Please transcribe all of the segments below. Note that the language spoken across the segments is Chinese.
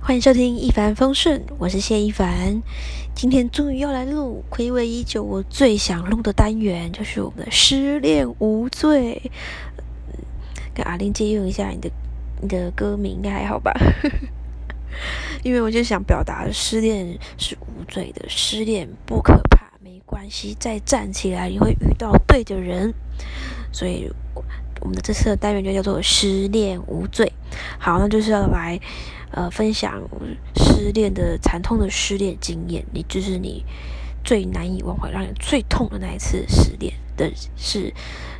欢迎收听一帆风顺，我是谢一凡。今天终于要来录，暌违已久，我最想录的单元就是我们的失恋无罪。跟阿玲借用一下你的你的歌名，应该还好吧？因为我就想表达，失恋是无罪的，失恋不可怕，没关系，再站起来，你会遇到对的人。所以，我们的这次的单元就叫做失恋无罪。好，那就是要来。呃，分享失恋的惨痛的失恋经验，你就是你最难以忘怀、让你最痛的那一次失恋的是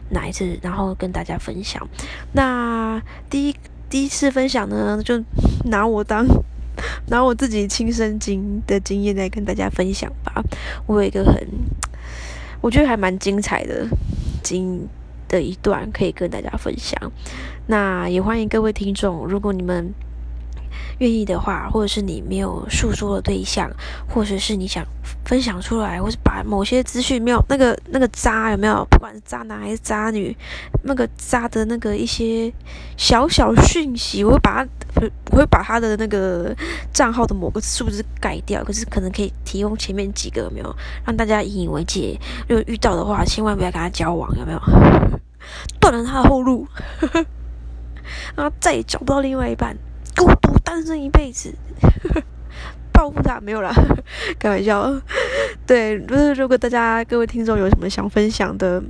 哪一次？然后跟大家分享。那第一第一次分享呢，就拿我当拿我自己亲身经的经验来跟大家分享吧。我有一个很我觉得还蛮精彩的经的一段可以跟大家分享。那也欢迎各位听众，如果你们。愿意的话，或者是你没有诉说的对象，或者是你想分享出来，或是把某些资讯没有那个那个渣有没有，不管是渣男还是渣女，那个渣的那个一些小小讯息，我会把它，我会把他的那个账号的某个数字改掉，可是可能可以提供前面几个有没有，让大家引以为戒。如果遇到的话，千万不要跟他交往，有没有？断了他的后路，然后再也找不到另外一半。孤独单身一辈子，报复他没有啦，开玩笑。对，不是如果大家各位听众有什么想分享的，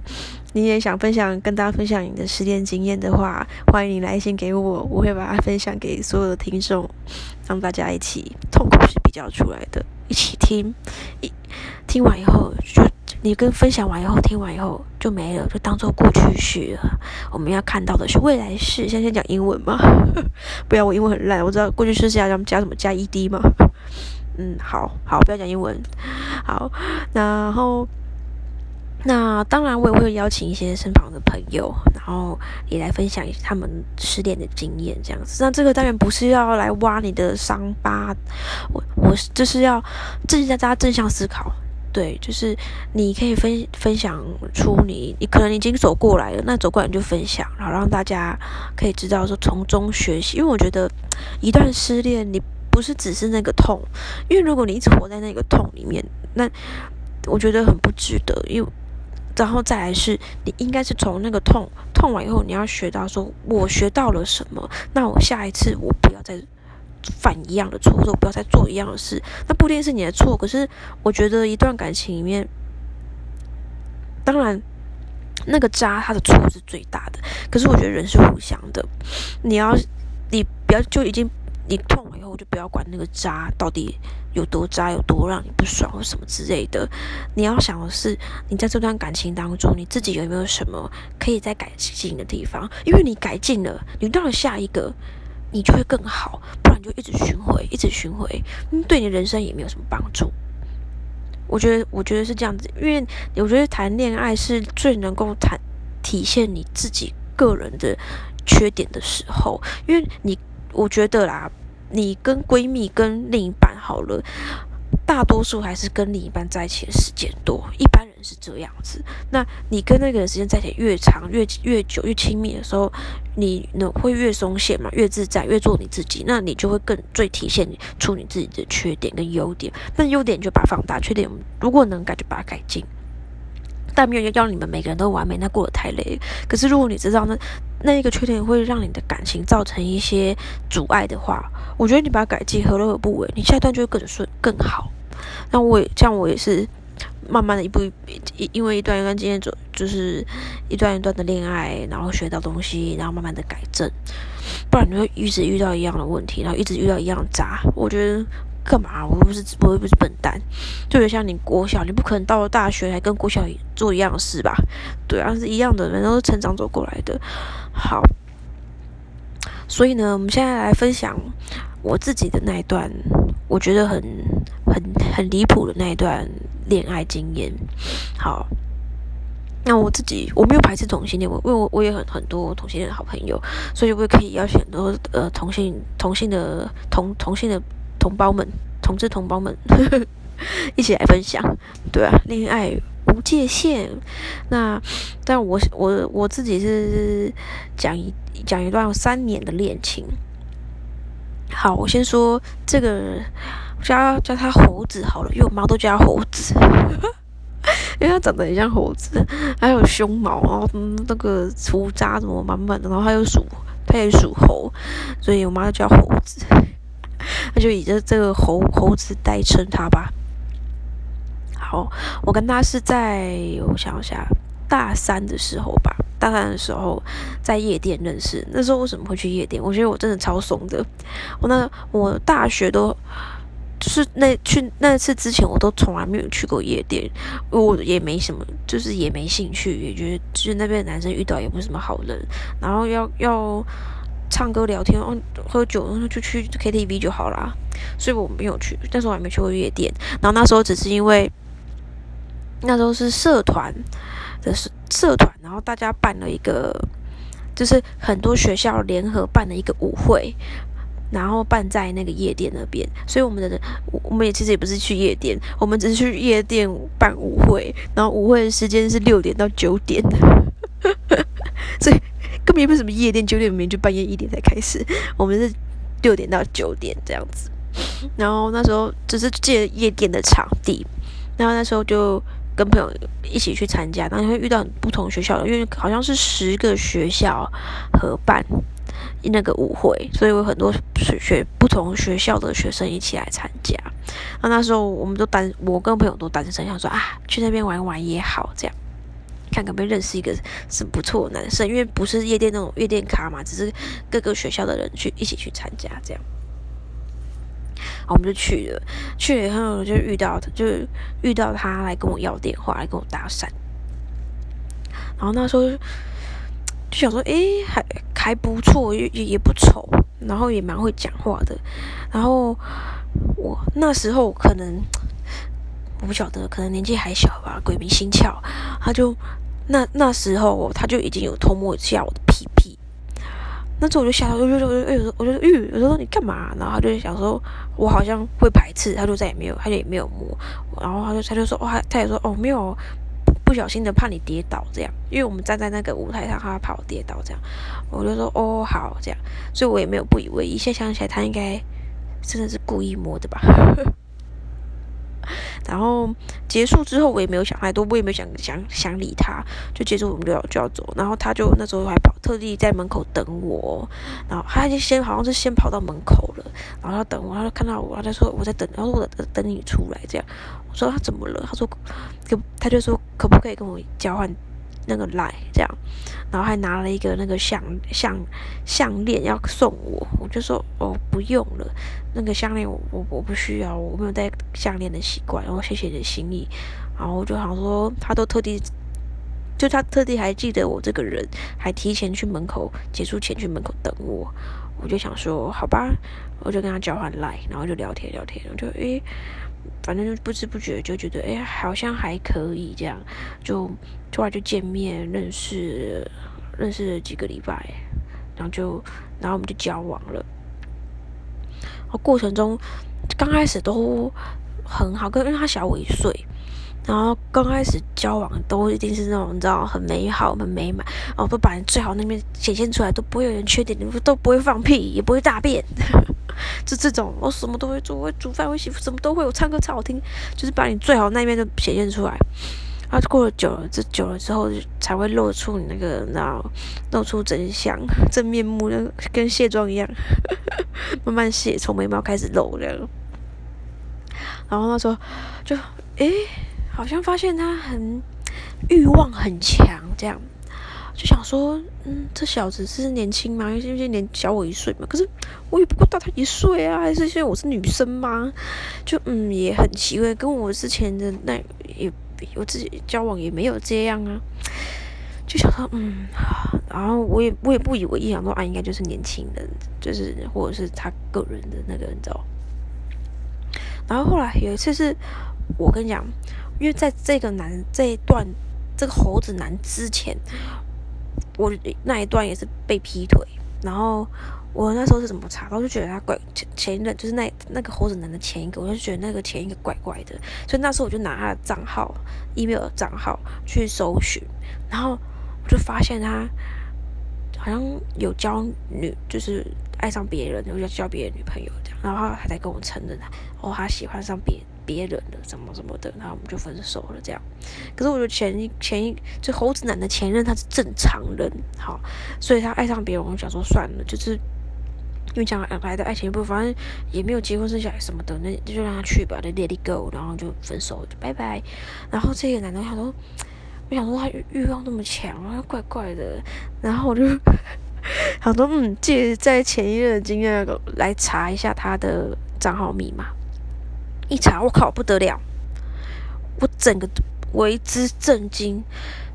你也想分享跟大家分享你的失恋经验的话，欢迎你来信给我，我会把它分享给所有的听众，让大家一起痛苦是比较出来的，一起听，一听完以后就。你跟分享完以后，听完以后就没了，就当做过去式了。我们要看到的是未来式。先先讲英文嘛，不要我英文很烂。我知道过去式是要加什么加 ed 吗？嗯，好好，不要讲英文。好，然后那当然我也会邀请一些身旁的朋友，然后也来分享他们失恋的经验，这样子。那这个当然不是要来挖你的伤疤，我我就是要正向大家正向思考。对，就是你可以分分享出你，你可能已经走过来了，那走过来你就分享，然后让大家可以知道说从中学习。因为我觉得一段失恋，你不是只是那个痛，因为如果你一直活在那个痛里面，那我觉得很不值得。因为然后再来是，你应该是从那个痛痛完以后，你要学到说，我学到了什么，那我下一次我不要再。犯一样的错，或者不要再做一样的事，那不一定是你的错。可是我觉得一段感情里面，当然那个渣他的错是最大的。可是我觉得人是互相的，你要你不要就已经你痛了以后就不要管那个渣到底有多渣，有多让你不爽或什么之类的。你要想的是，你在这段感情当中，你自己有没有什么可以再改进的地方？因为你改进了，你到了下一个。你就会更好，不然就一直巡回，一直巡回，嗯，对你人生也没有什么帮助。我觉得，我觉得是这样子，因为我觉得谈恋爱是最能够谈体现你自己个人的缺点的时候，因为你，我觉得啦，你跟闺蜜、跟另一半好了。大多数还是跟另一半在一起的时间多，一般人是这样子。那你跟那个人时间在一起越长、越越久、越亲密的时候，你呢会越松懈嘛，越自在，越做你自己，那你就会更最体现出你自己的缺点跟优点。那优点就把它放大，缺点如果能改就把它改进。但没有要你们每个人都完美，那过得太累。可是如果你知道那那一个缺点会让你的感情造成一些阻碍的话，我觉得你把它改进，何乐而不为？你下一段就会更顺更好。那我也这样，我也是慢慢的一步一，因为一段一段经验走，就是一段一段的恋爱，然后学到东西，然后慢慢的改正。不然你会一直遇到一样的问题，然后一直遇到一样渣。我觉得干嘛？我又不是我又不是笨蛋，就像你国小，你不可能到了大学还跟国小做一样的事吧？对啊，是一样的，人都是成长走过来的。好，所以呢，我们现在来分享我自己的那一段，我觉得很。很很离谱的那一段恋爱经验，好，那我自己我没有排斥同性恋，我因为我我也很很多同性恋的好朋友，所以我也可以邀请很多呃同性同性的同同性的同胞们，同志同胞们 一起来分享，对啊，恋爱无界限。那但我我我自己是讲一讲一段三年的恋情。好，我先说这个叫叫他猴子好了，因为我妈都叫他猴子，因为他长得很像猴子，还有胸毛，然后那个胡渣怎么满满的，然后他又属他也属猴，所以我妈就叫猴子，那就以这这个猴猴子代称他吧。好，我跟他是在我想一下，大三的时候吧。大三的时候在夜店认识，那时候为什么会去夜店？我觉得我真的超怂的。我那我大学都是那去那次之前，我都从来没有去过夜店，我也没什么，就是也没兴趣，也觉得就是那边的男生遇到也不是什么好人。然后要要唱歌聊天，哦，喝酒，然后就去 KTV 就好啦。所以我没有去，但是我还没去过夜店。然后那时候只是因为那时候是社团的社。社团，然后大家办了一个，就是很多学校联合办了一个舞会，然后办在那个夜店那边。所以我们的我们也其实也不是去夜店，我们只是去夜店办舞会。然后舞会的时间是六点到九点，所以根本也不是什么夜店，九点明明就半夜一点才开始。我们是六点到九点这样子。然后那时候只是借夜店的场地，然后那时候就。跟朋友一起去参加，然后会遇到不同学校的，因为好像是十个学校合办那个舞会，所以有很多学学不同学校的学生一起来参加。那那时候我们都单，我跟朋友都单身，想说啊，去那边玩玩也好，这样看可不可以认识一个是不错的男生，因为不是夜店那种夜店卡嘛，只是各个学校的人去一起去参加这样。我们就去了，去了以后就遇到他，就遇到他来跟我要电话，来跟我搭讪。然后那时候就想说，诶，还还不错，也也不丑，然后也蛮会讲话的。然后我那时候可能我不晓得，可能年纪还小吧，鬼迷心窍，他就那那时候他就已经有偷摸一下我的屁屁。那时候我就吓到，我就，我就我就说，吁，我就说你干嘛？然后他就想说，我好像会排斥，他就再也没有，他就也没有摸。然后他就他就说，哦，他也说，哦，没有，不小心的怕你跌倒这样，因为我们站在那个舞台上，他怕我跌倒这样。我就说，哦，好这样，所以我也没有不以为意。现在想起来，他应该真的是故意摸的吧。然后结束之后，我也没有想太多，我也没有想想想理他，就结束我们就要就要走。然后他就那时候还跑，特地在门口等我。然后他就先好像是先跑到门口了，然后他等我，他就看到我，他就说我在等，然后我等等你出来这样。我说他怎么了？他说可他就说可不可以跟我交换？那个赖这样，然后还拿了一个那个项项项链要送我，我就说哦不用了，那个项链我我我不需要，我没有戴项链的习惯，然后谢谢你的心意，然后我就想说他都特地，就他特地还记得我这个人，还提前去门口结束前去门口等我，我就想说好吧，我就跟他交换赖，然后就聊天聊天，我就诶。反正就不知不觉就觉得，哎，好像还可以这样，就突然就见面认识，认识了几个礼拜，然后就，然后我们就交往了。过程中刚开始都很好，跟因为他小我一岁，然后刚开始交往都一定是那种你知道很美好、很美满，哦，都把你最好那面显现出来，都不会有人缺点，你都不会放屁，也不会大便。就这种，我什么都会做，我会煮饭，会洗衣服，什么都会。我唱歌超好听，就是把你最好那一面都显现出来。然后，过了久了，这久了之后，才会露出你那个，然后露出真相、真面目，那跟卸妆一样，慢慢卸，从眉毛开始露这样。然后那时候就，诶，好像发现他很欲望很强，这样。就想说，嗯，这小子是年轻吗？因为因为年小我一岁嘛。可是我也不过大他一岁啊，还是因为我是女生吗？就嗯，也很奇怪，跟我之前的那也我自己交往也没有这样啊。就想说，嗯，然后我也我也不以为意，想说啊，应该就是年轻人，就是或者是他个人的那个，你知道。然后后来有一次是，我跟你讲，因为在这个男这一段这个猴子男之前。我那一段也是被劈腿，然后我那时候是怎么查？我就觉得他怪前前一任，就是那那个猴子男的前一个，我就觉得那个前一个怪怪的，所以那时候我就拿他的账号，email 账号去搜寻，然后我就发现他好像有交女，就是爱上别人，有交别的女朋友这样，然后他还在跟我承认他，哦，他喜欢上别别人了，什么什么的，然后我们就分手了这样。可是我觉得前一前一就猴子男的前任他是正常人，好，所以他爱上别人，我想说算了，就是因为将来的爱情不，反正也没有结婚生小孩什么的，那就让他去吧，let it go，然后就分手，就拜拜。然后这个男的他说。我想说他欲欲望那么强，然后怪怪的，然后我就 想说，嗯，借在前一任的经验来查一下他的账号密码。一查，我靠，不得了！我整个为之震惊，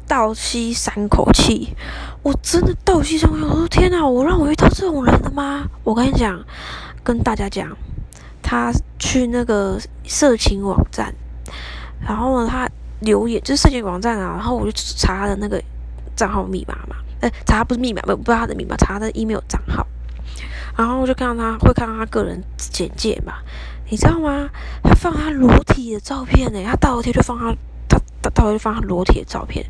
倒吸三口气。我真的倒吸三口气，我说天哪，我让我遇到这种人了吗？我跟你讲，跟大家讲，他去那个色情网站，然后呢，他。留言就是色情网站啊，然后我就查他的那个账号密码嘛，呃，查他不是密码，不不知道他的密码，查他的 email 账号，然后我就看到他会看到他个人简介嘛，你知道吗？他放他裸体的照片呢，他大头贴就放他他大头贴放他裸体的照片，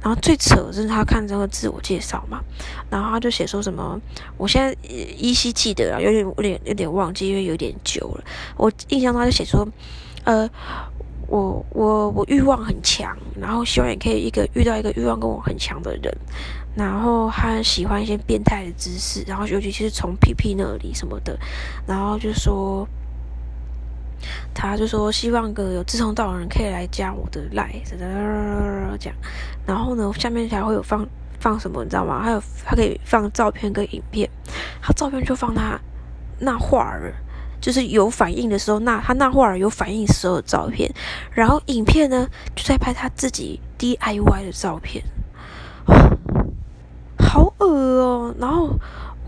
然后最扯的是他看这个自我介绍嘛，然后他就写说什么，我现在依稀记得啊，有点有点有点忘记，因为有点久了，我印象他就写说，呃。我我我欲望很强，然后希望也可以一个遇到一个欲望跟我很强的人，然后他喜欢一些变态的姿势，然后尤其是从屁屁那里什么的，然后就说，他就说希望个有志同道合人可以来加我的赖，这样，然后呢下面才会有放放什么你知道吗？还有他可以放照片跟影片，他照片就放他那画儿。就是有反应的时候，那他那画儿有反应时候的照片，然后影片呢就在拍他自己 DIY 的照片，好恶哦！然后我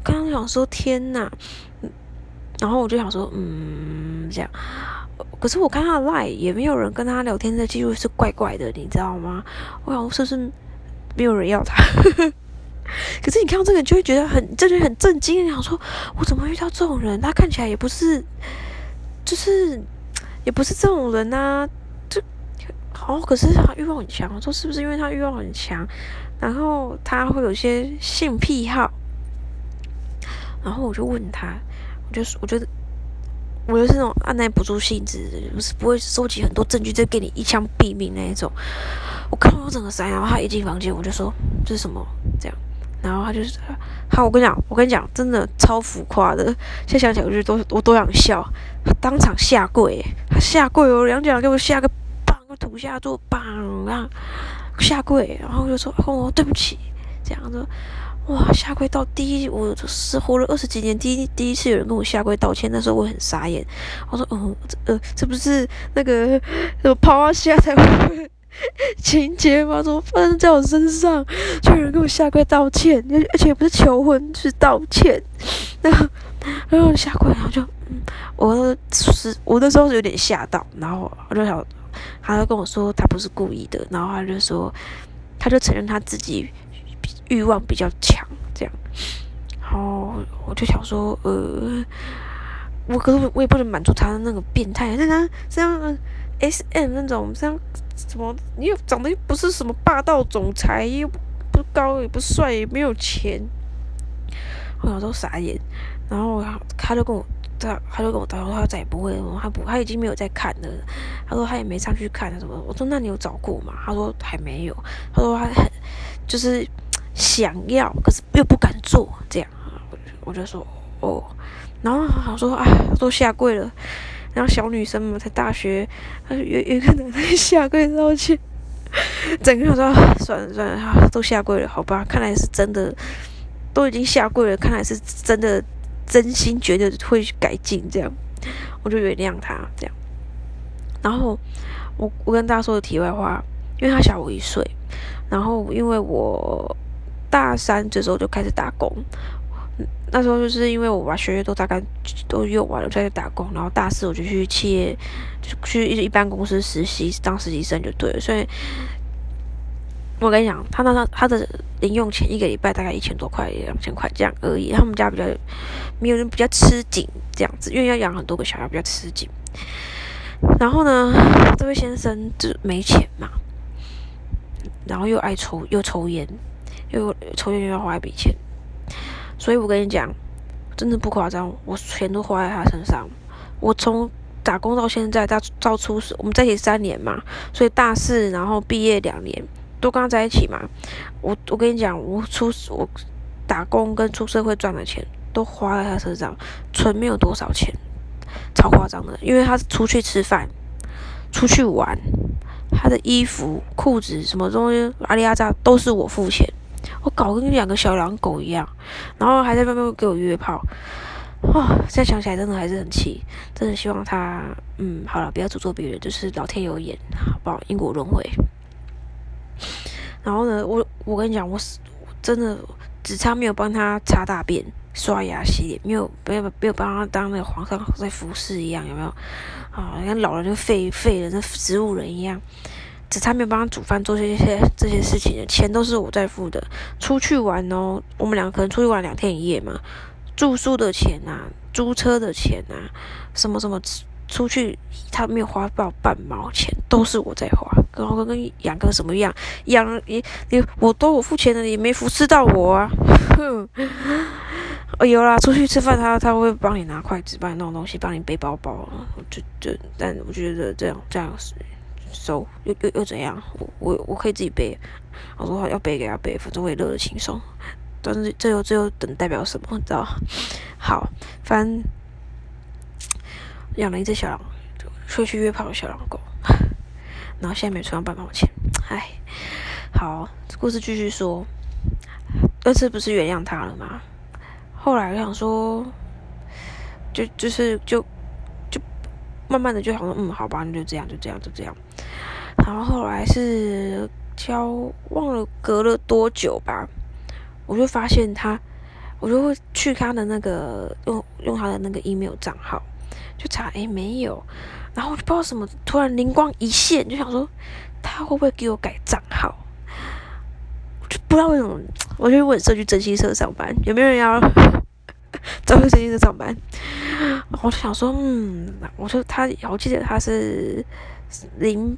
刚刚想说天哪，然后我就想说嗯这样，可是我看他的 line 也没有人跟他聊天的记录是怪怪的，你知道吗？我想是不是没有人要他？可是你看到这个，就会觉得很，真的很震惊。你想说，我怎么遇到这种人？他看起来也不是，就是也不是这种人呐。就好，可是他欲望很强。我说是不是因为他欲望很强，然后他会有些性癖好？然后我就问他，我就我觉得我就是那种按耐不住性子，不是不会收集很多证据，再给你一枪毙命那一种。我看到我整个傻，然后他一进房间，我就说这是什么？这样。然后他就是，好，我跟你讲，我跟你讲，真的超浮夸的。现在想起来，我觉得都我都想笑。他当场下跪，他下跪哦，两脚给我下个棒，土下座棒，然后下跪，然后就说哦，对不起，这样子。哇，下跪到第一，我是活了二十几年，第一第一次有人跟我下跪道歉，那时候我很傻眼。我说，嗯，这呃，这不是那个什么抛啊下才会。情节吗？怎么发生在我身上？就有人跟我下跪道歉，而且不是求婚，是道歉。然后，然后下跪，然后就，嗯，我是我那时候是有点吓到，然后我就想，他就跟我说他不是故意的，然后他就说，他就承认他自己欲望比较强，这样。然后我就想说，呃，我可是我也不能满足他的那个变态，那他像 S M 那种像。什么？你又长得又不是什么霸道总裁，又不高，也不帅，也没有钱。我有时候傻眼，然后他就跟我，他他就跟我他说他再也不会了，他不他已经没有在看了。他说他也没上去看什么。我说那你有找过吗？他说还没有。他说他很 就是想要，可是又不敢做这样。我就说哦，然后他说哎，都下跪了。然后小女生嘛，才大学，她有有可能在下跪道歉，整个人说算了算了，哈，都下跪了，好吧，看来是真的，都已经下跪了，看来是真的真心觉得会改进，这样我就原谅他这样。然后我我跟大家说的题外话，因为他小我一岁，然后因为我大三这时候就开始打工。那时候就是因为我把学业都大概都用完了，在打工，然后大四我就去企业，就去一一般公司实习当实习生就对了。所以，我跟你讲，他那他他的零用钱一个礼拜大概一千多块，两千块这样而已。他们家比较没有人比较吃紧这样子，因为要养很多个小孩，比较吃紧。然后呢，这位先生就没钱嘛，然后又爱抽又抽烟，又抽烟又要花一笔钱。所以我跟你讲，真的不夸张，我钱都花在他身上。我从打工到现在，到到初，我们在一起三年嘛，所以大四然后毕业两年都跟他在一起嘛。我我跟你讲，我出我打工跟出社会赚的钱都花在他身上，存没有多少钱，超夸张的。因为他出去吃饭、出去玩，他的衣服、裤子什么东西阿里阿扎都是我付钱，我搞跟两个小狼狗一样，然后还在外面给我约炮。哇，现在想起来真的还是很气，真的希望他，嗯，好了，不要诅咒别人，就是老天有眼，好不好？因果轮回。然后呢，我我跟你讲，我是真的只差没有帮他擦大便、刷牙、洗脸，没有没有没有帮他当那个皇上在服侍一样，有没有？啊，你看老人就废废了，那植物人一样，只差没有帮他煮饭、做这些这些事情的钱都是我在付的。出去玩哦，我们两个可能出去玩两天一夜嘛。住宿的钱呐，租车的钱呐，什么什么出去，他没有花到半毛钱，都是我在花。然后跟养个什么样，养也也我都我付钱的，也没服侍到我啊。哼，哦有啦，出去吃饭他他会帮你拿筷子，帮你弄东西，帮你背包包。就就但我觉得这样这样是收又又又怎样？我我我可以自己背。我说要背给他背，反正我也乐得轻松。但是这又这又等代表什么？你知道？好，反正养了一只小狼，出去约炮的小狼狗，然后现在没存到半毛钱，唉。好，故事继续说。二次不是原谅他了吗？后来我想说，就就是就慢慢的就想说，嗯，好吧，那就这样，就这样，就这样。然后后来是交忘了隔了多久吧。我就发现他，我就会去他的那个用用他的那个 email 账号，就查哎没有，然后我就不知道什么突然灵光一现，就想说他会不会给我改账号？就不知道为什么，我就问社区征信社上班，有没有人要找去征信社上班？我就想说，嗯，我说他，我记得他是。零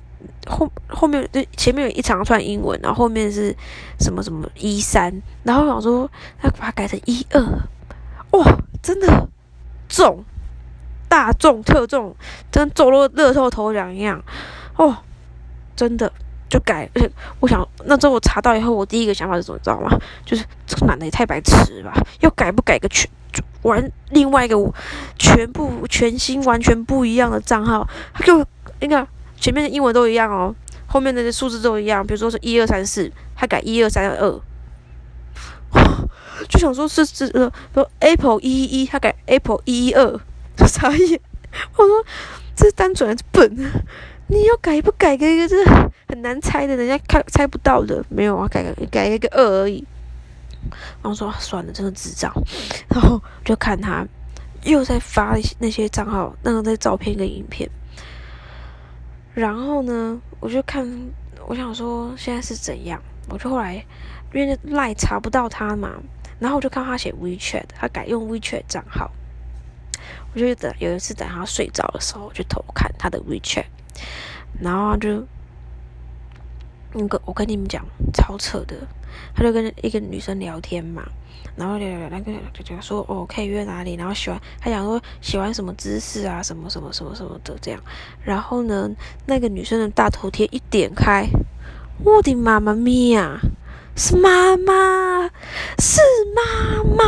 后后面就前面有一长串英文，然后后面是什么什么一三，然后我想说他把它改成一二，哇，真的重大重特重，跟中了乐透头奖一样，哦，真的就改，而且我想那之后我查到以后，我第一个想法是什么，你知道吗？就是这个男的也太白痴吧，要改不改个全完另外一个全部全新完全不一样的账号，他给我那个。前面的英文都一样哦，后面的数字都一样。比如说是一二三四，他改一二三二，就想说是是呃，说 Apple 一一一，他改 Apple 一一二，傻眼。我说这是单纯还是笨？你要改不改个一个，这很难猜的，人家看猜不到的。没有啊，改个改一个二而已。然后说算了，真的智障。然后就看他又在发那些账号，那个在照片跟影片。然后呢，我就看，我想说现在是怎样，我就后来因为赖查不到他嘛，然后我就看他写 WeChat，他改用 WeChat 账号，我就等有一次等他睡着的时候，我就偷看他的 WeChat，然后就那个我跟你们讲超扯的，他就跟一个女生聊天嘛。然后聊聊那个就就说哦可以约哪里，然后喜欢他讲说喜欢什么姿势啊什么什么什么什么的这样，然后呢那个女生的大头贴一点开，我的妈妈咪呀，是妈妈，是妈妈，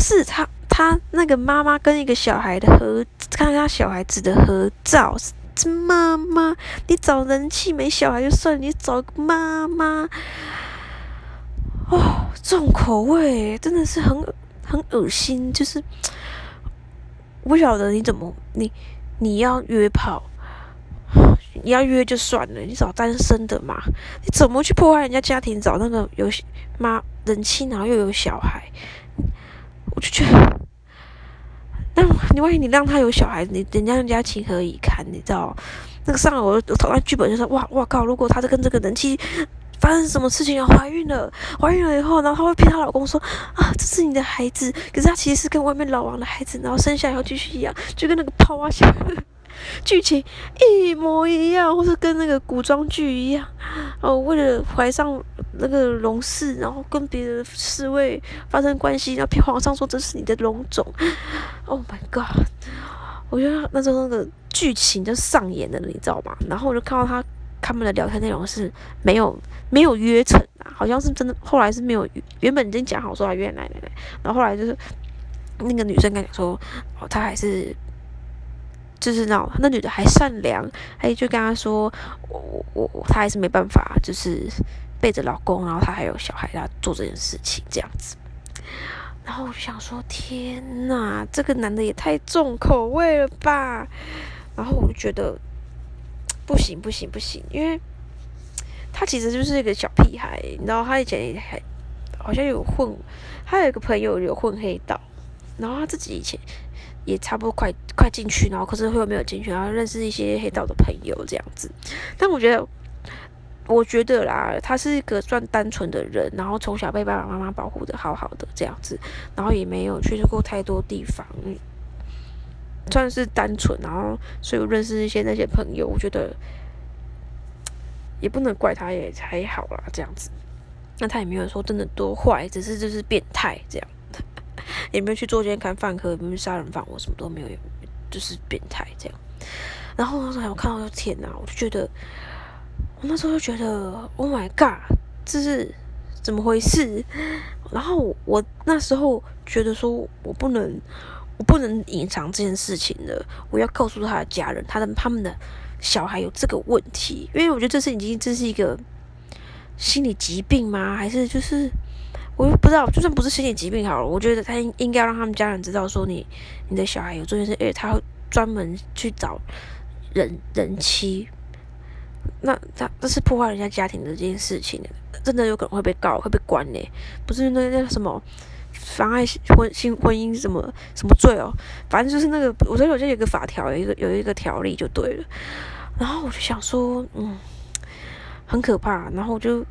是他他那个妈妈跟一个小孩的合，看他小孩子的合照，是妈妈，你找人气没小孩就算，你找个妈妈。哦，重口味真的是很很恶心，就是不晓得你怎么你你要约炮，你要约就算了，你找单身的嘛？你怎么去破坏人家家庭？找那个有妈人妻，然后又有小孩，我就觉得，那你万一你让他有小孩，你人家人家情何以堪？你知道？那个上我我投完剧本就说，哇哇靠！如果他是跟这个人妻。发生什么事情啊？怀孕了，怀孕了以后，然后她会骗她老公说啊，这是你的孩子，可是她其实是跟外面老王的孩子，然后生下来以后继续养，就跟那个泡啊像 剧情一模一样，或是跟那个古装剧一样。哦，为了怀上那个龙氏，然后跟别的侍卫发生关系，然后骗皇上说这是你的龙种。Oh my god！我觉得那时候那个剧情就上演了，你知道吗？然后我就看到他他们的聊天内容是没有没有约成啊，好像是真的，后来是没有原本已经讲好说要约奶奶奶，然后后来就是那个女生跟讲说，哦，她还是。就是那那女的还善良，还就跟他说，我我我，她还是没办法，就是背着老公，然后她还有小孩，她做这件事情这样子。然后我就想说，天呐，这个男的也太重口味了吧！然后我就觉得不行不行不行，因为他其实就是一个小屁孩，你知道，他以前还好像有混，他有一个朋友有混黑道，然后他自己以前。也差不多快快进去，然后可是会没有进去，然后认识一些黑道的朋友这样子。但我觉得，我觉得啦，他是一个算单纯的人，然后从小被爸爸妈妈保护的好好的这样子，然后也没有去过太多地方，算是单纯。然后所以我认识一些那些朋友，我觉得也不能怪他，也还好啦这样子。那他也没有说真的多坏，只是就是变态这样。也没有去做奸看饭科，也没有杀人犯，我，什么都没有，就是变态这样。然后那时候我看到天哪，我就觉得，我那时候就觉得，Oh my God，这是怎么回事？然后我那时候觉得说，我不能，我不能隐藏这件事情的，我要告诉他的家人，他的他们的小孩有这个问题，因为我觉得这是已经这是一个心理疾病吗？还是就是？我又不知道，就算不是心理疾病好了，我觉得他应应该让他们家人知道，说你你的小孩有这件事，因为他专门去找人人妻，那他这是破坏人家家庭的这件事情，真的有可能会被告，会被关呢。不是那那什么妨碍婚新婚姻什么什么罪哦，反正就是那个，我觉得我记得有个法条，有一个有一个条例就对了。然后我就想说，嗯，很可怕，然后我就。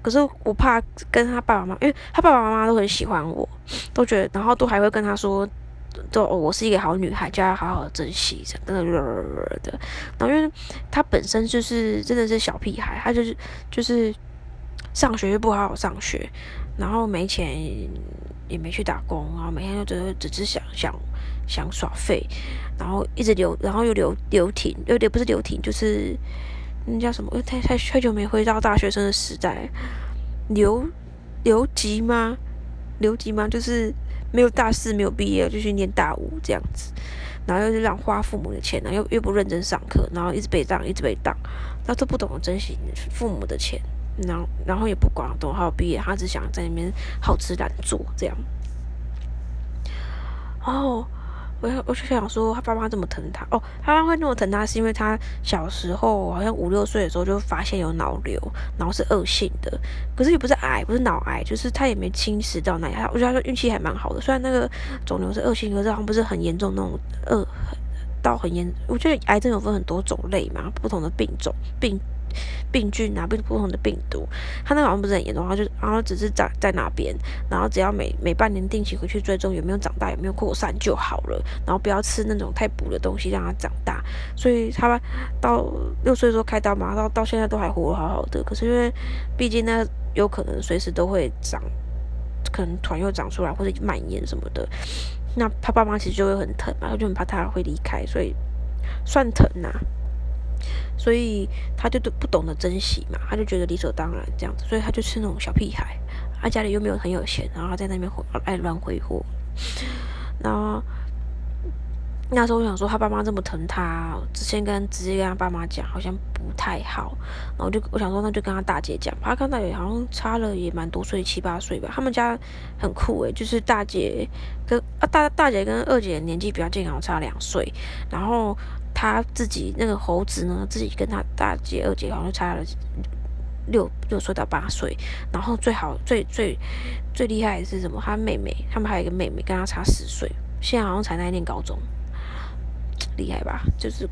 可是我怕跟他爸爸妈妈，因为他爸爸妈妈都很喜欢我，都觉得，然后都还会跟他说，都我是一个好女孩，就要好好珍惜，真的的。然后因为他本身就是真的是小屁孩，他就是就是上学又不好好上学，然后没钱也没去打工，然后每天就只是只是想想想耍废，然后一直留，然后又留留停，有点不是留停，就是。那叫什么？太太太久没回到大学生的时代，留留级吗？留级吗？就是没有大四没有毕业就去念大五这样子，然后又是让花父母的钱，然后又又不认真上课，然后一直被当，一直被当，他都不懂得珍惜父母的钱，然后然后也不管懂好毕业，他只想在那边好吃懒做这样，哦。我我就想说，他爸妈这么疼他哦，他爸妈会那么疼他，是因为他小时候好像五六岁的时候就发现有脑瘤，然后是恶性的，可是也不是癌，不是脑癌，就是他也没侵蚀到那我觉得他运气还蛮好的，虽然那个肿瘤是恶性，可是好像不是很严重那种恶到很严。我觉得癌症有分很多种类嘛，不同的病种病。病菌啊，不不同的病毒，他那好像不是很严重，然后就然后只是长在那边，然后只要每每半年定期回去追踪有没有长大，有没有扩散就好了，然后不要吃那种太补的东西让它长大。所以他到六岁时候开刀嘛，到到现在都还活得好好的。可是因为毕竟那，有可能随时都会长，可能团又长出来或者蔓延什么的，那他爸妈其实就会很疼嘛，他就很怕他会离开，所以算疼呐。所以他就都不懂得珍惜嘛，他就觉得理所当然这样子，所以他就是那种小屁孩，他家里又没有很有钱，然后他在那边爱乱挥霍。然后那时候我想说，他爸妈这么疼他，之前跟直接跟他爸妈讲好像不太好，然后就我想说，那就跟他大姐讲，他跟大姐好像差了也蛮多岁，七八岁吧。他们家很酷诶，就是大姐跟啊大大姐跟二姐年纪比较近，好像差两岁，然后。他自己那个猴子呢，自己跟他大姐、二姐好像差了六六岁到八岁，然后最好最最最厉害的是什么？他妹妹，他们还有一个妹妹跟他差十岁，现在好像才在念高中，厉害吧？就是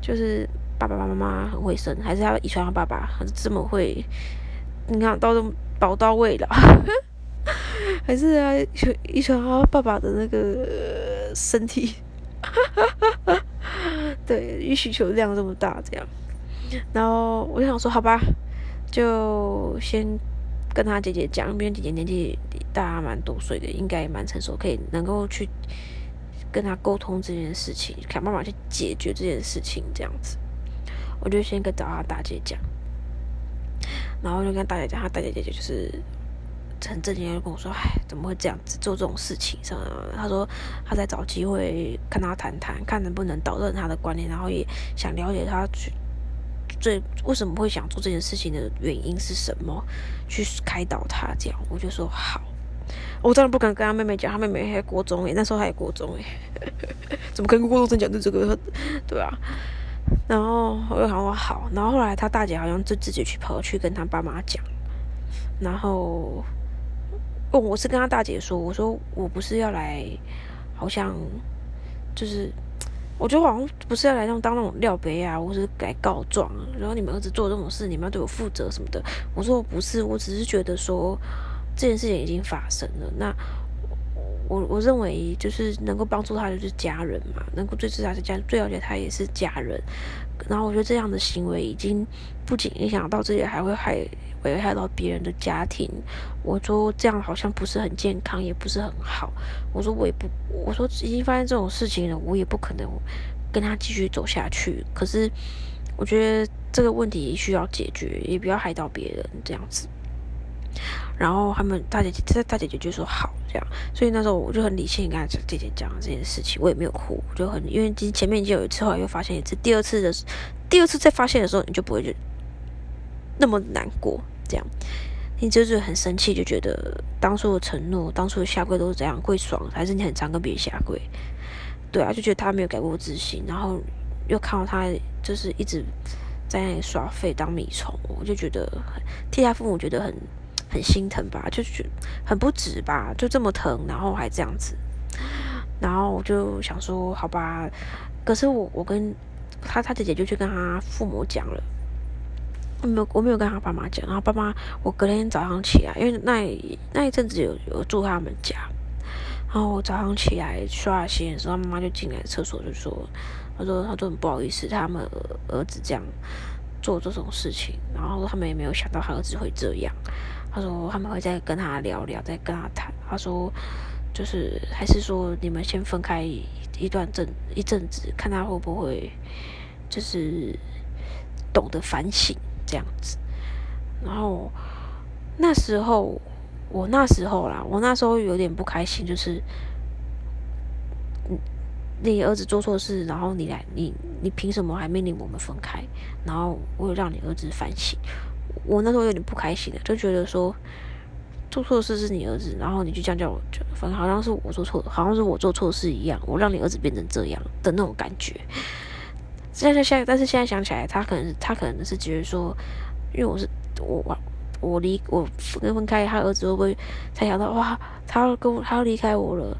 就是爸爸妈妈很会生，还是他遗传他爸爸这么会？你看到都宝到位了，还是啊遗传他爸爸的那个身体？对，需求量这么大，这样，然后我就想说，好吧，就先跟他姐姐讲，因为姐姐年纪大蛮多岁的，应该也蛮成熟，可以能够去跟他沟通这件事情，想办法去解决这件事情，这样子。我就先跟找他大姐讲，然后就跟大姐讲，他大姐姐姐就是很震惊，就跟我说：“哎，怎么会这样子做这种事情？”什么？他说他在找机会跟他谈谈，看能不能导正他的观念，然后也想了解他去。最为什么会想做这件事情的原因是什么？去开导他，这样我就说好。我当然不敢跟他妹妹讲，他妹妹还国中诶，那时候还国中诶，怎么跟国中生讲的这个？对啊。然后我就喊我好，然后后来他大姐好像就自己去跑去跟他爸妈讲，然后哦，我是跟他大姐说，我说我不是要来，好像就是。我觉得好像不是要来那种当那种料杯啊，或是来告状，然后你们儿子做这种事，你们要对我负责什么的。我说我不是，我只是觉得说这件事情已经发生了。那我我认为就是能够帮助他就是家人嘛，能够最至少是家最了解他也是家人。然后我觉得这样的行为已经不仅影响到自己，还会害危害到别人的家庭。我说这样好像不是很健康，也不是很好。我说我也不，我说已经发生这种事情了，我也不可能跟他继续走下去。可是我觉得这个问题需要解决，也不要害到别人这样子。然后他们大姐姐，大姐姐就说好这样。所以那时候我就很理性跟他姐姐讲这件事情，我也没有哭，我就很因为其实前面已经有一次，后来又发现一次，第二次的第二次再发现的时候，你就不会就那么难过这样。你就是很生气，就觉得当初的承诺，当初的下跪都是这样，跪爽还是你很常跟别人下跪？对啊，就觉得他没有改过自新，然后又看到他就是一直在那里耍废当米虫，我就觉得替他父母觉得很很心疼吧，就觉很不值吧，就这么疼，然后还这样子，然后我就想说，好吧，可是我我跟他他姐姐就去跟他父母讲了。没有，我没有跟他爸妈讲。然后爸妈，我隔天早上起来，因为那那一阵子有有住他们家。然后我早上起来刷牙洗脸的时候，他妈妈就进来厕所就说：“他说，他说很不好意思，他们儿子这样做这种事情。然后他们也没有想到他儿子会这样。他说他们会再跟他聊聊，再跟他谈。他说就是还是说你们先分开一段阵一阵子，看他会不会就是懂得反省。”这样子，然后那时候我那时候啦，我那时候有点不开心，就是，你你儿子做错事，然后你来，你你凭什么还命令我们分开？然后我有让你儿子反省，我那时候有点不开心的，就觉得说做错事是你儿子，然后你就这样叫我，反正好像是我做错，好像是我做错事一样，我让你儿子变成这样的那种感觉。现在现，但是现在想起来，他可能他可能是觉得说，因为我是我我我离我跟分开，他儿子会不会才想到哇，他要跟我他要离开我了，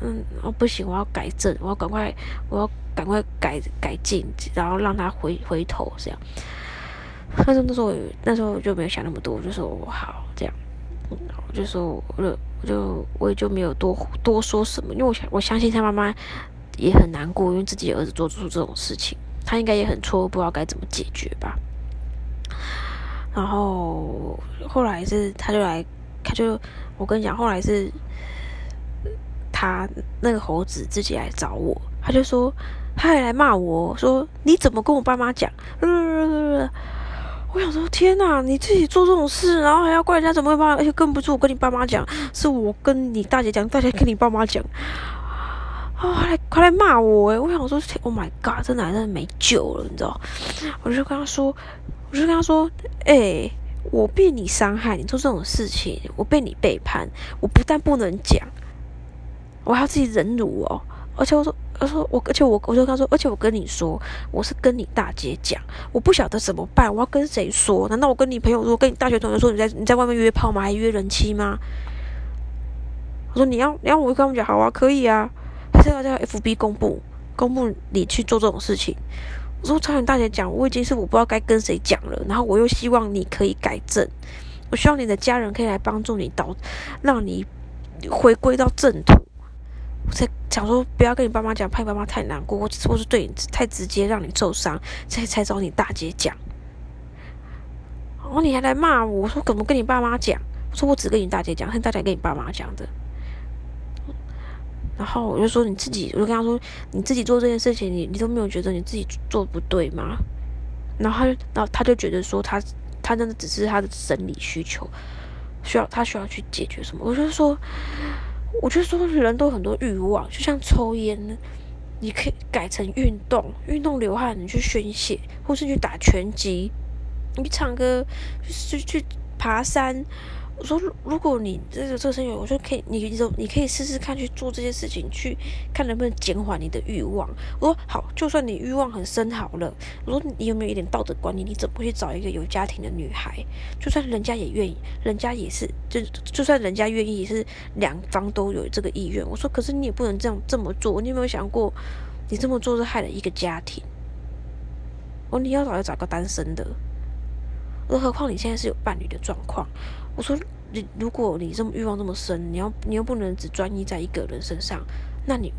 嗯，哦不行，我要改正，我要赶快我要赶快改改进，然后让他回回头这样。但是那时候那时候我就没有想那么多，我就说我好这样，我就说我就我就我也就没有多多说什么，因为我想我相信他妈妈也很难过，因为自己儿子做出这种事情。他应该也很错，不知道该怎么解决吧。然后后来是，他就来，他就我跟你讲，后来是他那个猴子自己来找我，他就说，他还来骂我说，你怎么跟我爸妈讲？我想说，天哪，你自己做这种事，然后还要怪人家怎么会骂，而且更不是我跟你爸妈讲，是我跟你大姐讲，大姐跟你爸妈讲。哦，快来快来骂我诶，我想说，Oh my God，这男人没救了，你知道？我就跟他说，我就跟他说，哎，我被你伤害，你做这种事情，我被你背叛，我不但不能讲，我还要自己忍辱哦。而且我说，我说我，而且我，我就跟他说，而且我跟你说，我是跟你大姐讲，我不晓得怎么办，我要跟谁说？难道我跟你朋友说，跟你大学同学说，你在你在外面约炮吗？还约人妻吗？我说你要你要我跟他们讲，好啊，可以啊。还是要叫 FB 公布，公布你去做这种事情。我说朝鲜大姐讲，我已经是我不知道该跟谁讲了，然后我又希望你可以改正，我希望你的家人可以来帮助你导，让你回归到正途。我才想说不要跟你爸妈讲，怕你爸妈太难过，或或是对你太直接让你受伤，才才找你大姐讲。然后你还来骂我，我说怎么跟你爸妈讲？我说我只跟你大姐讲，跟大姐跟你爸妈讲的。然后我就说你自己，我就跟他说你自己做这件事情，你你都没有觉得你自己做不对吗？然后他就，然后他就觉得说他他真的只是他的生理需求，需要他需要去解决什么？我就说，我就说人都很多欲望，就像抽烟，你可以改成运动，运动流汗你去宣泄，或是去打拳击，你唱歌，去去爬山。我说，如果你这个这个生有，我说可以，你你你可以试试看去做这些事情，去看能不能减缓你的欲望。我说好，就算你欲望很深好了。我说你有没有一点道德观念？你怎么会去找一个有家庭的女孩？就算人家也愿意，人家也是，就就算人家愿意，是两方都有这个意愿。我说，可是你也不能这样这么做。你有没有想过，你这么做是害了一个家庭？我说你要找要找个单身的。更何况你现在是有伴侣的状况。我说你，如果你这么欲望这么深，你要你又不能只专一在一个人身上，那你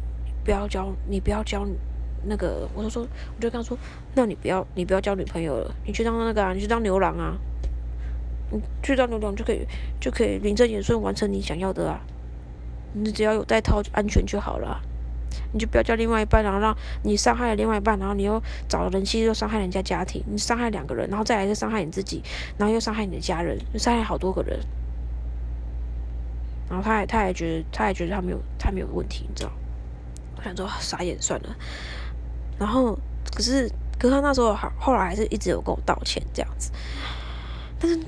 不要交，你不要交那个。我就说，我就跟他说，那你不要，你不要交女朋友了，你去当那个啊，你去当牛郎啊，你去当牛郎就可以就可以名正言顺完成你想要的啊，你只要有带套安全就好了。你就不要叫另外一半，然后让你伤害了另外一半，然后你又找人妻又伤害人家家庭，你伤害两个人，然后再来是伤害你自己，然后又伤害你的家人，就伤害好多个人。然后他还他还觉得他还觉得他没有他没有问题，你知道？我想说傻眼算了。然后可是可是他那时候好后来还是一直有跟我道歉这样子，但是。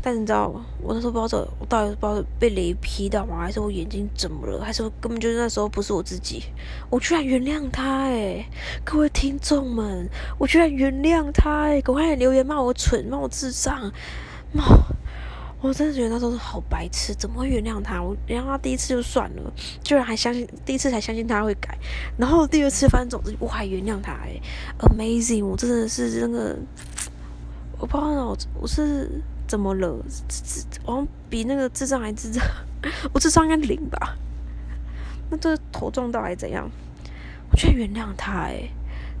但你知道，我那时候不知道，我到底不知道被雷劈到吗？还是我眼睛怎么了？还是根本就是那时候不是我自己？我居然原谅他哎！各位听众们，我居然原谅他哎！赶快留言骂我蠢，骂我智障，骂！我真的觉得那时候好白痴，怎么会原谅他？我原谅他第一次就算了，居然还相信第一次才相信他会改，然后第二次反正总之我还原谅他哎！Amazing！我真的是那个，我不知道我我是。怎么了？智智，我比那个智障还智障，我智商应该零吧？那这头撞到还怎样？我居然原谅他，哎，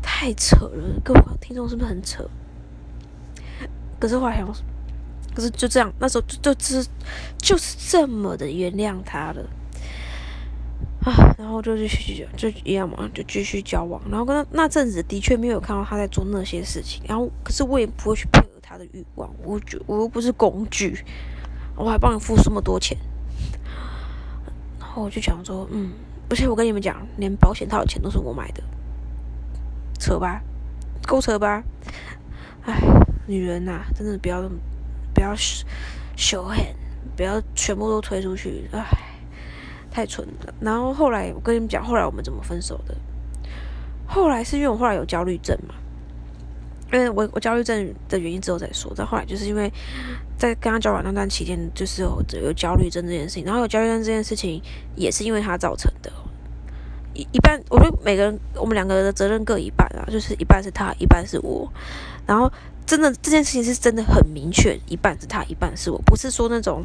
太扯了！各位听众是不是很扯？可是后来想，可是就这样，那时候就就是就是这么的原谅他了啊！然后就继续就一样嘛，就继续交往。然后跟他那阵子的确没有看到他在做那些事情，然后可是我也不会去配。他的欲望，我觉我又不是工具，我还帮你付这么多钱，然后我就想说，嗯，而且我跟你们讲，连保险套的钱都是我买的，扯吧，够扯吧？哎，女人呐，真的不要不要羞狠，不要全部都推出去，哎，太蠢了。然后后来我跟你们讲，后来我们怎么分手的？后来是因为我后来有焦虑症嘛。因为我我焦虑症的原因之后再说，再后来就是因为在跟他交往那段期间，就是有有焦虑症这件事情，然后有焦虑症这件事情也是因为他造成的，一一半，我觉得每个人我们两个人的责任各一半啊，就是一半是他，一半是我，然后真的这件事情是真的很明确，一半是他，一半是我，不是说那种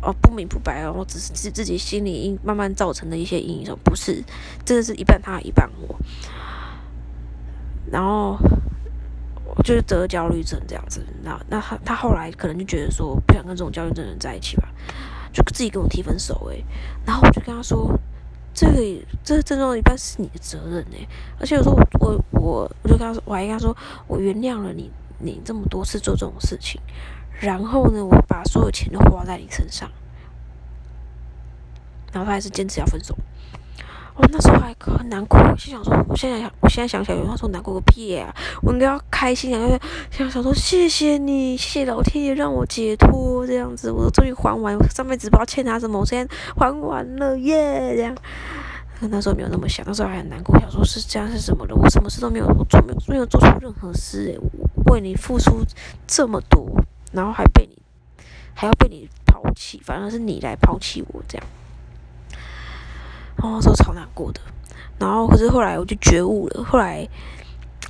哦不明不白哦，我只是自自己心里因慢慢造成的一些阴影，不是，真的是一半他，一半我，然后。我就是得了焦虑症这样子，那那他他后来可能就觉得说不想跟这种焦虑症的人在一起吧，就自己跟我提分手诶，然后我就跟他说，这个这个症状一般是你的责任诶，而且有时候我我我我就跟他说，我还跟他说我原谅了你，你这么多次做这种事情，然后呢，我把所有钱都花在你身上，然后他还是坚持要分手。我那时候还很难过，心想说，我现在想，我现在想起来，那时候难过个屁啊！我应该要开心啊，因为想想说，谢谢你，谢谢老天爷让我解脱，这样子，我终于还完上辈子不知道欠他什么，我现在还完了耶！这样，那时候没有那么想，那时候还很难过，想说是这样是什么了？我什么事都没有做，没有没有做出任何事诶，为你付出这么多，然后还被你还要被你抛弃，反而是你来抛弃我这样。哦，时候超难过的，然后可是后来我就觉悟了。后来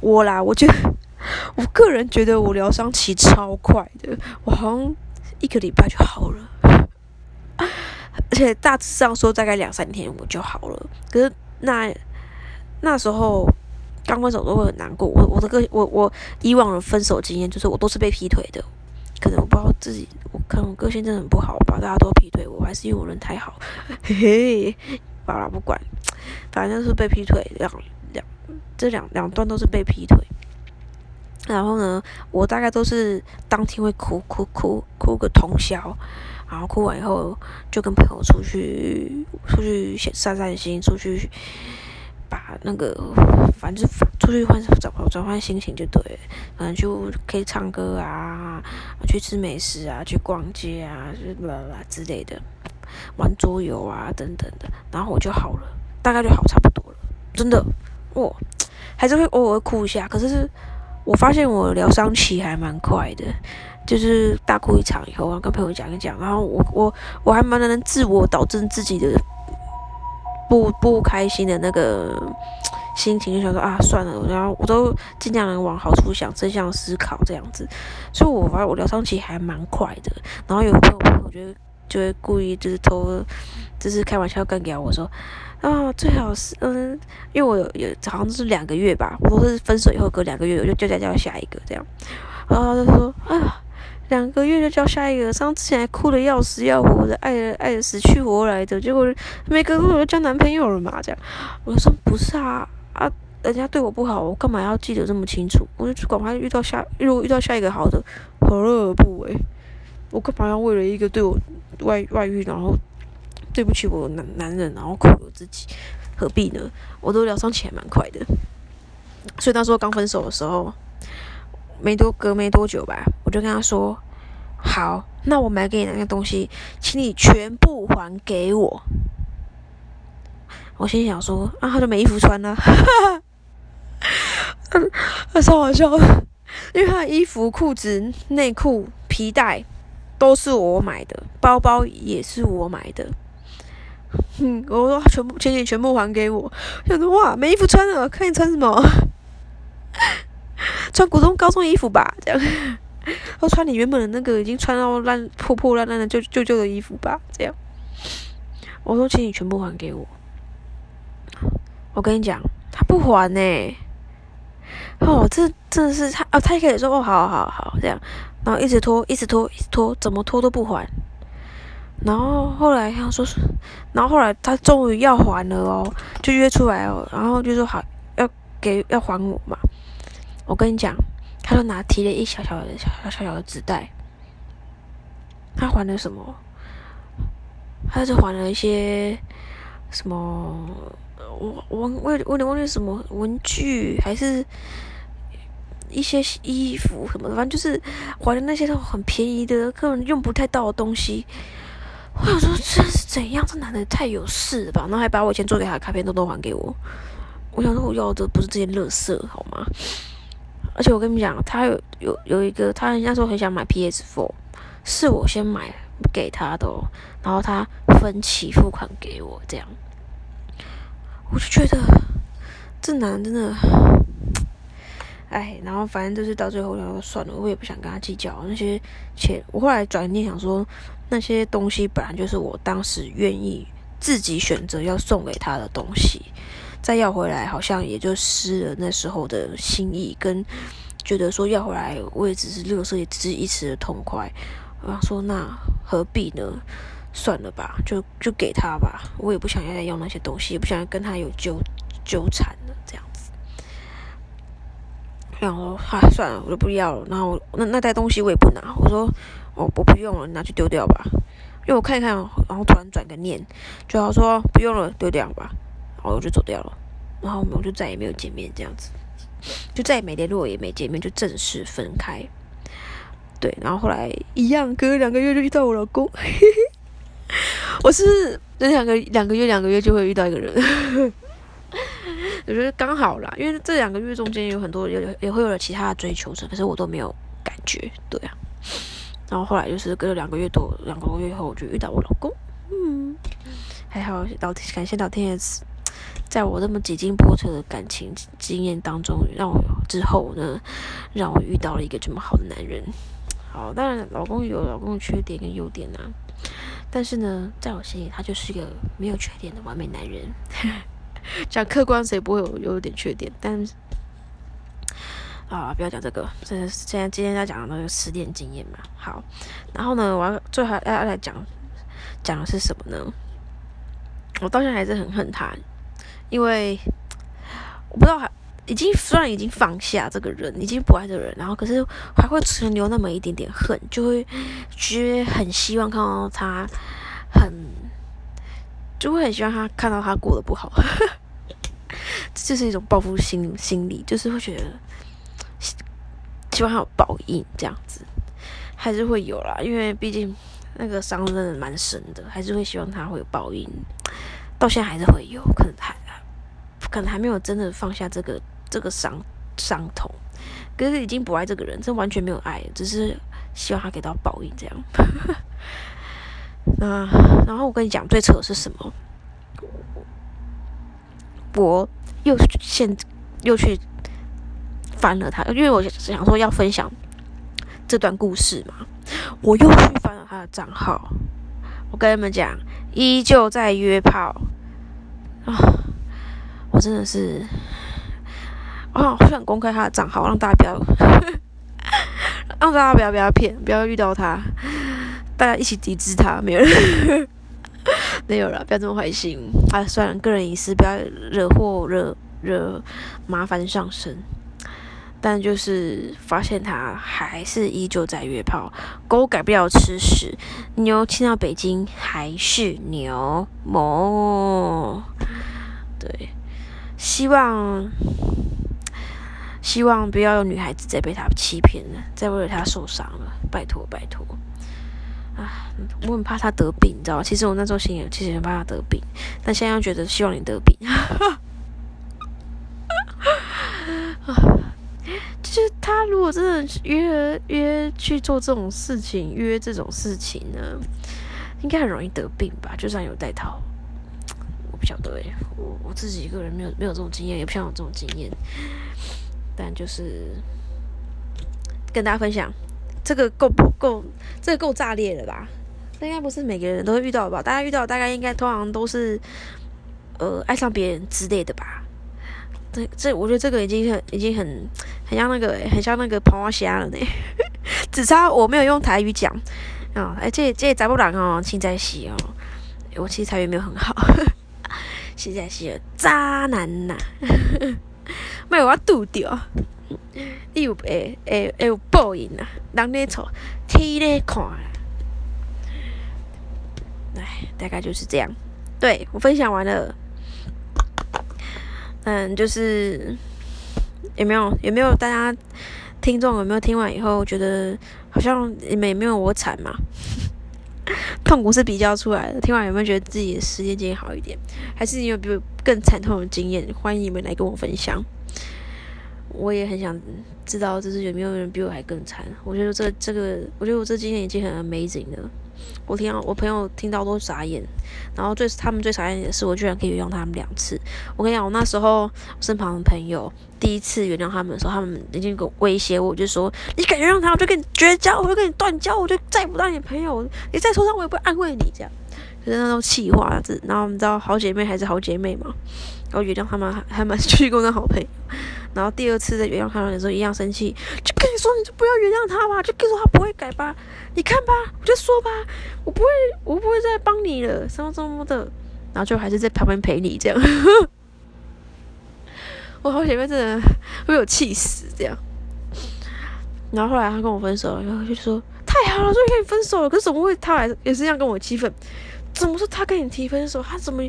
我啦，我就 我个人觉得我疗伤期超快的，我好像一个礼拜就好了，而且大致上说大概两三天我就好了。可是那那时候刚分手都会很难过。我我的个我我以往的分手经验就是我都是被劈腿的，可能我不知道自己，我可能我个性真的很不好吧，大家都劈腿我，还是因为我人太好，嘿嘿，罢了不管，反正是被劈腿两两这两两段都是被劈腿。然后呢，我大概都是当天会哭哭哭哭个通宵，然后哭完以后就跟朋友出去出去散散心，出去把那个反正出去换转转换心情就对了，可能就可以唱歌啊，去吃美食啊，去逛街啊，就啦啦之类的，玩桌游啊等等的，然后我就好了，大概就好差不多了，真的，我还是会偶尔哭一下，可是。我发现我疗伤期还蛮快的，就是大哭一场以后，然后跟朋友讲一讲，然后我我我还蛮能自我导正自己的不不开心的那个心情，就想说啊算了，然后我都尽量往好处想，正向思考这样子，所以我发现我疗伤期还蛮快的。然后有朋友朋友觉得就会故意就是偷，就是开玩笑干给我说。啊，最好是嗯，因为我有有好像是两个月吧，我都是分手以后隔两个月我就就再叫下一个这样，然后他说啊，两个月就叫下一个，上之前还哭的要死要活的，爱的爱的死去活来的，结果没隔多久就交男朋友了嘛，这样，我说不是啊啊，人家对我不好，我干嘛要记得这么清楚？我就去管他遇到下，如果遇到下一个好的，何乐而不为？我干嘛要为了一个对我外外遇，然后？对不起，我男男人，然后苦了自己，何必呢？我都疗伤起来蛮快的，所以他说刚分手的时候，没多隔没多久吧，我就跟他说：“好，那我买给你那个东西，请你全部还给我。”我心想说：“啊，他就没衣服穿了，哈哈哈，超好笑，因为他的衣服、裤子、内裤、皮带都是我买的，包包也是我买的。”嗯，我说全部，请你全部还给我。想说哇，没衣服穿了，看你穿什么？穿古中高中衣服吧，这样。要穿你原本的那个已经穿到烂破破烂烂的旧旧旧的衣服吧，这样。我说，请你全部还给我。我跟你讲，他不还呢。哦，这真的是他哦，他一开始说哦，好好好，这样，然后一直拖，一直拖，一直拖，怎么拖都不还。然后后来他说，然后后来他终于要还了哦，就约出来哦，然后就说好要给要还我嘛。我跟你讲，他就拿提了一小小的小小小小的纸袋，他还了什么？他是还了一些什么？我我我我有点忘记什么文具，还是一些衣服什么的，反正就是还的那些都很便宜的，根本用不太到的东西。我想说这是怎样？这男的太有事吧？然后还把我以前做给他的卡片都都还给我。我想说我要的不是这些乐色好吗？而且我跟你讲，他有有有一个，他那时候很想买 PS4，是我先买给他的，然后他分期付款给我，这样。我就觉得这男的真的，哎，然后反正就是到最后，然后算了，我也不想跟他计较那些钱。我后来转念想说。那些东西本来就是我当时愿意自己选择要送给他的东西，再要回来好像也就失了那时候的心意，跟觉得说要回来我也只是乐色，也只是一时的痛快。我想说那何必呢？算了吧，就就给他吧。我也不想要再要那些东西，也不想跟他有纠纠缠了这样。然后哈算了，我就不要了。然后那那袋东西我也不拿，我说。哦，我不用了，拿去丢掉吧。因为我看一看，然后突然转个念，就好说不用了，丢掉吧。然后我就走掉了。然后我们就再也没有见面，这样子，就再也没联络，也没见面，就正式分开。对，然后后来一样，隔两个月就遇到我老公。我是那两个两个月，两个月就会遇到一个人。我觉得刚好啦，因为这两个月中间有很多也也会有了其他的追求者，可是我都没有感觉。对啊。然后后来就是隔了两个月多，两个多月后我就遇到我老公，嗯，还好老天感谢老天爷，在我这么几经波折的感情经验当中，让我之后呢，让我遇到了一个这么好的男人。好，当然老公有老公的缺点跟优点呐，但是呢，在我心里他就是一个没有缺点的完美男人。讲客观谁不会有有点缺点？但啊，不要讲这个，这是现在今天在讲的那个失恋经验嘛。好，然后呢，我要最后要来讲讲的是什么呢？我到现在还是很恨他，因为我不知道还已经虽然已经放下这个人，已经不爱这个人，然后可是还会存留那么一点点恨，就会觉得很希望看到他很，就会很希望他看到他过得不好，这就是一种报复心心理，就是会觉得希望他有报应这样子，还是会有啦，因为毕竟那个伤真的蛮深的，还是会希望他会有报应，到现在还是会有可能还可能还没有真的放下这个。这个伤伤痛，可是已经不爱这个人，这完全没有爱，只是希望他给到报应这样。那然后我跟你讲，最扯的是什么？我又现又去翻了他，因为我想说要分享这段故事嘛，我又去翻了他的账号。我跟你们讲，依旧在约炮啊！我真的是。啊，我想公开他的账号，让大家不要，让大家不要不要骗，不要遇到他，大家一起抵制他，没有，没有了，不要这么坏心啊！算了，个人隐私，不要惹祸惹惹麻烦上身。但就是发现他还是依旧在约炮，狗改不了吃屎，牛亲到北京还是牛，哞。对，希望。希望不要有女孩子再被他欺骗了，再为了他受伤了，拜托拜托啊！我很怕他得病，你知道吗？其实我那时候心里其实很怕他得病，但现在又觉得希望你得病。啊就是他如果真的约约去做这种事情，约这种事情呢，应该很容易得病吧？就算有带套，我不晓得诶，我我自己一个人没有没有这种经验，也不想有这种经验。但就是跟大家分享，这个够不够？这个够炸裂了吧？这应该不是每个人都会遇到吧？大家遇到大概应该通常都是呃爱上别人之类的吧？这这，我觉得这个已经很已经很很像那个很像那个螃花虾了呢。只差我没有用台语讲啊！哎，这这杂不郎哦，现在是哦，我其实台语没有很好，现在是渣男呐。没有我拄着，你有会会会有报应啊！人咧错，天咧看。哎，大概就是这样。对我分享完了。嗯，就是有没有有没有大家听众有没有听完以后觉得好像你们也没有我惨嘛？痛苦是比较出来的。听完有没有觉得自己的时间经验好一点？还是你有比我更惨痛的经验？欢迎你们来跟我分享。我也很想知道，就是有没有人比我还更惨？我觉得这这个，我觉得我这今天已经很 amazing 了。我听到我朋友听到都傻眼，然后最他们最傻眼的是，我居然可以原谅他们两次。我跟你讲，我那时候身旁的朋友第一次原谅他们的时候，他们已经给我威胁我，就说你敢原谅他，我就跟你绝交，我就跟你断交，我就再不当你朋友。你再受伤，我也不会安慰你这样。可是那种气话，子，然后你知道好姐妹还是好姐妹嘛？然后原谅他们，还蛮继续跟我好朋友。然后第二次在原谅他们的时候，一样生气，就跟你说，你就不要原谅他吧，就跟你说他不会改吧，你看吧，我就说吧，我不会，我不会再帮你了，什么什么的，然后就还是在旁边陪你这样。我好姐妹真的被我气死这样。然后后来他跟我分手，然后就说太好了，终于可以分手了。可是怎么会他还也是这样跟我气愤？怎么说他跟你提分手？他怎么？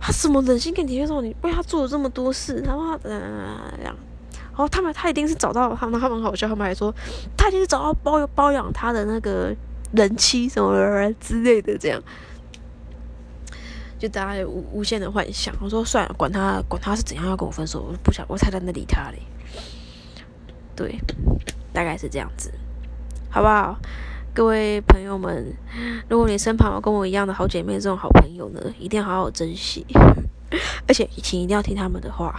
他什么忍心跟你分手？你为他做了这么多事，然后嗯这样，然后他们他一定是找到他们，他们好笑，他们还说他一定是找到包包养他的那个人妻什么之类的，这样就大家有无无限的幻想。我说算了，管他管他是怎样要跟我分手，我不想我才懒得理他嘞。对，大概是这样子，好不好？各位朋友们，如果你身旁有跟我一样的好姐妹这种好朋友呢，一定要好好珍惜，而且请一定要听他们的话。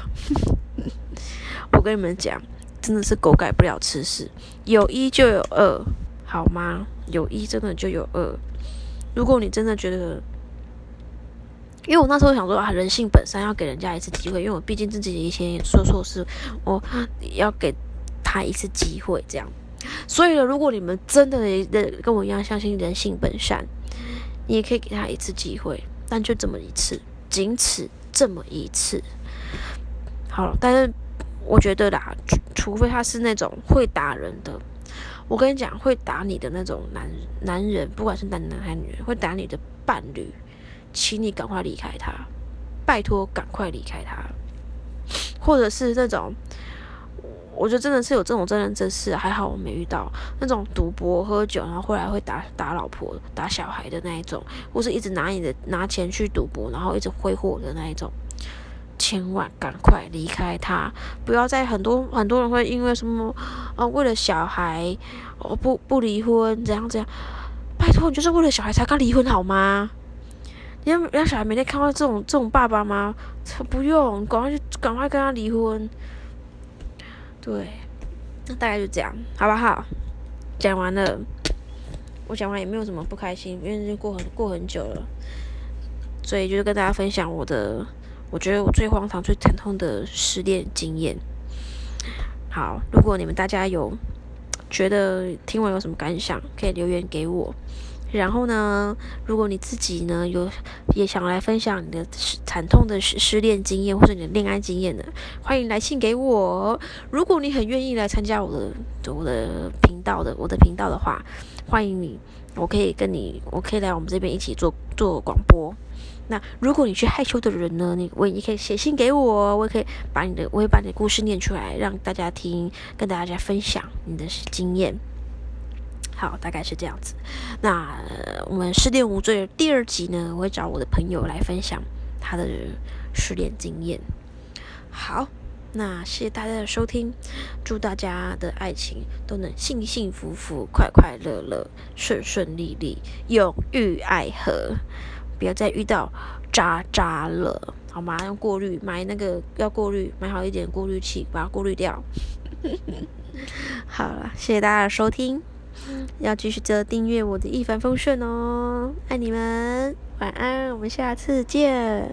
我跟你们讲，真的是狗改不了吃屎，有一就有二，好吗？有一真的就有二。如果你真的觉得因为我那时候想说啊，人性本善，要给人家一次机会，因为我毕竟自己以前也说错事，我要给他一次机会，这样。所以呢，如果你们真的跟我一样相信人性本善，你也可以给他一次机会，但就这么一次，仅此这么一次。好了，但是我觉得啦，除非他是那种会打人的，我跟你讲，会打你的那种男男人，不管是男男还女人，会打你的伴侣。请你赶快离开他，拜托赶快离开他，或者是那种，我觉得真的是有这种真人真事，还好我没遇到那种赌博喝酒，然后后来会打打老婆、打小孩的那一种，或是一直拿你的拿钱去赌博，然后一直挥霍的那一种，千万赶快离开他，不要再很多很多人会因为什么啊，为了小孩哦不不离婚怎样怎样，拜托你就是为了小孩才刚离婚好吗？你让让小孩每天看到这种这种爸爸吗？不用，赶快去赶快跟他离婚。对，那大概就这样，好不好？讲完了，我讲完也没有什么不开心，因为已经过很过很久了，所以就是跟大家分享我的，我觉得我最荒唐、最疼痛的失恋经验。好，如果你们大家有觉得听完有什么感想，可以留言给我。然后呢，如果你自己呢有也想来分享你的惨痛的失失恋经验或者你的恋爱经验呢，欢迎来信给我。如果你很愿意来参加我的我的频道的我的频道的话，欢迎你，我可以跟你，我可以来我们这边一起做做广播。那如果你是害羞的人呢，你我也可以写信给我，我也可以把你的我会把你的故事念出来让大家听，跟大家分享你的经验。好，大概是这样子。那我们失恋无罪第二集呢，我会找我的朋友来分享他的失恋经验。好，那谢谢大家的收听，祝大家的爱情都能幸幸福福、快快乐乐、顺顺利利、永浴爱河，不要再遇到渣渣了，好吗？用过滤，买那个要过滤，买好一点过滤器，把它过滤掉。好了，谢谢大家的收听。要继续着订阅我的一帆风顺哦，爱你们，晚安，我们下次见。